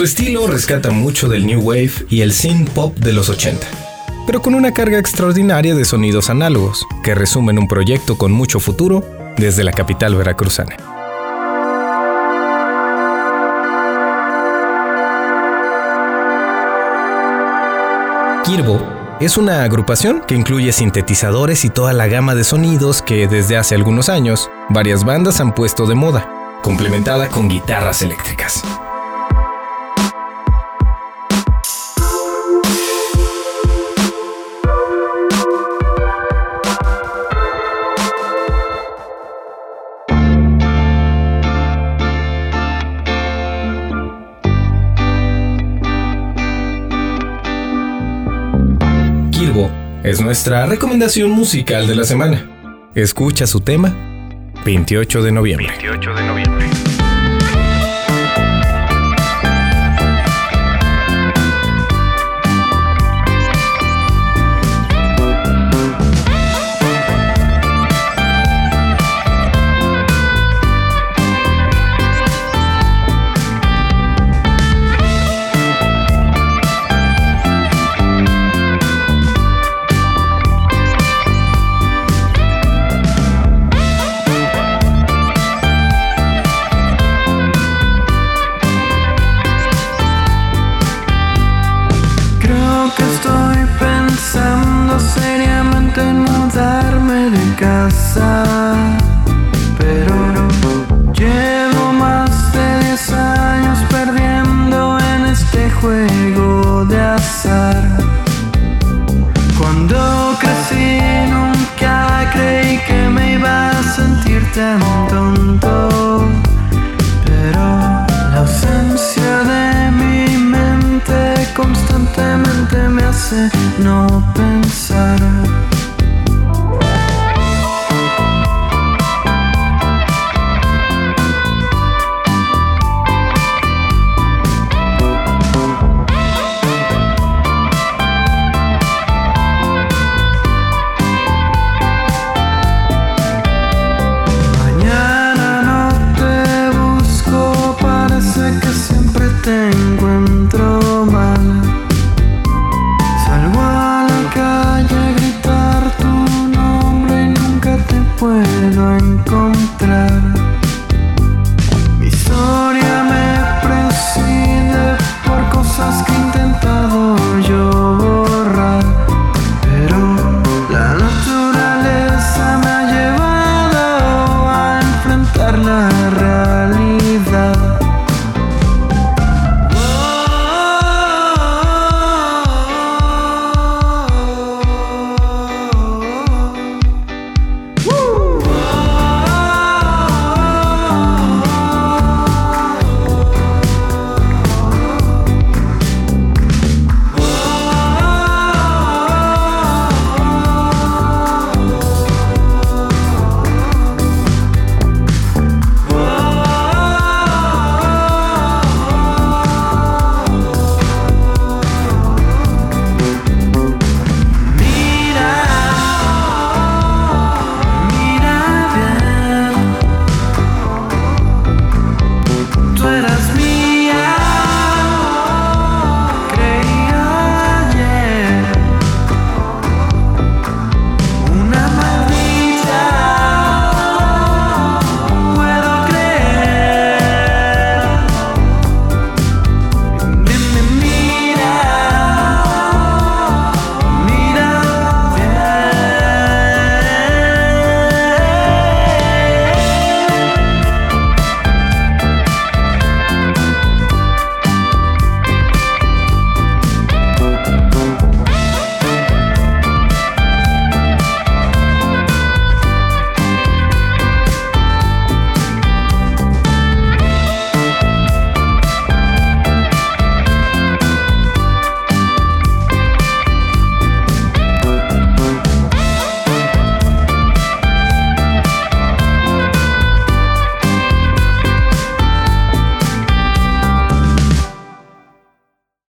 Su estilo rescata mucho del new wave y el synth pop de los 80, pero con una carga extraordinaria de sonidos análogos que resumen un proyecto con mucho futuro desde la capital veracruzana. Kirbo es una agrupación que incluye sintetizadores y toda la gama de sonidos que desde hace algunos años varias bandas han puesto de moda, complementada con guitarras eléctricas. Es nuestra recomendación musical de la semana. Escucha su tema 28 de noviembre. 28 de noviembre. En mudarme de casa. Pero llevo más de 10 años perdiendo en este juego de azar. Cuando crecí nunca creí que me iba a sentir tan tonto. Pero la ausencia de mi mente constantemente me hace no pensar.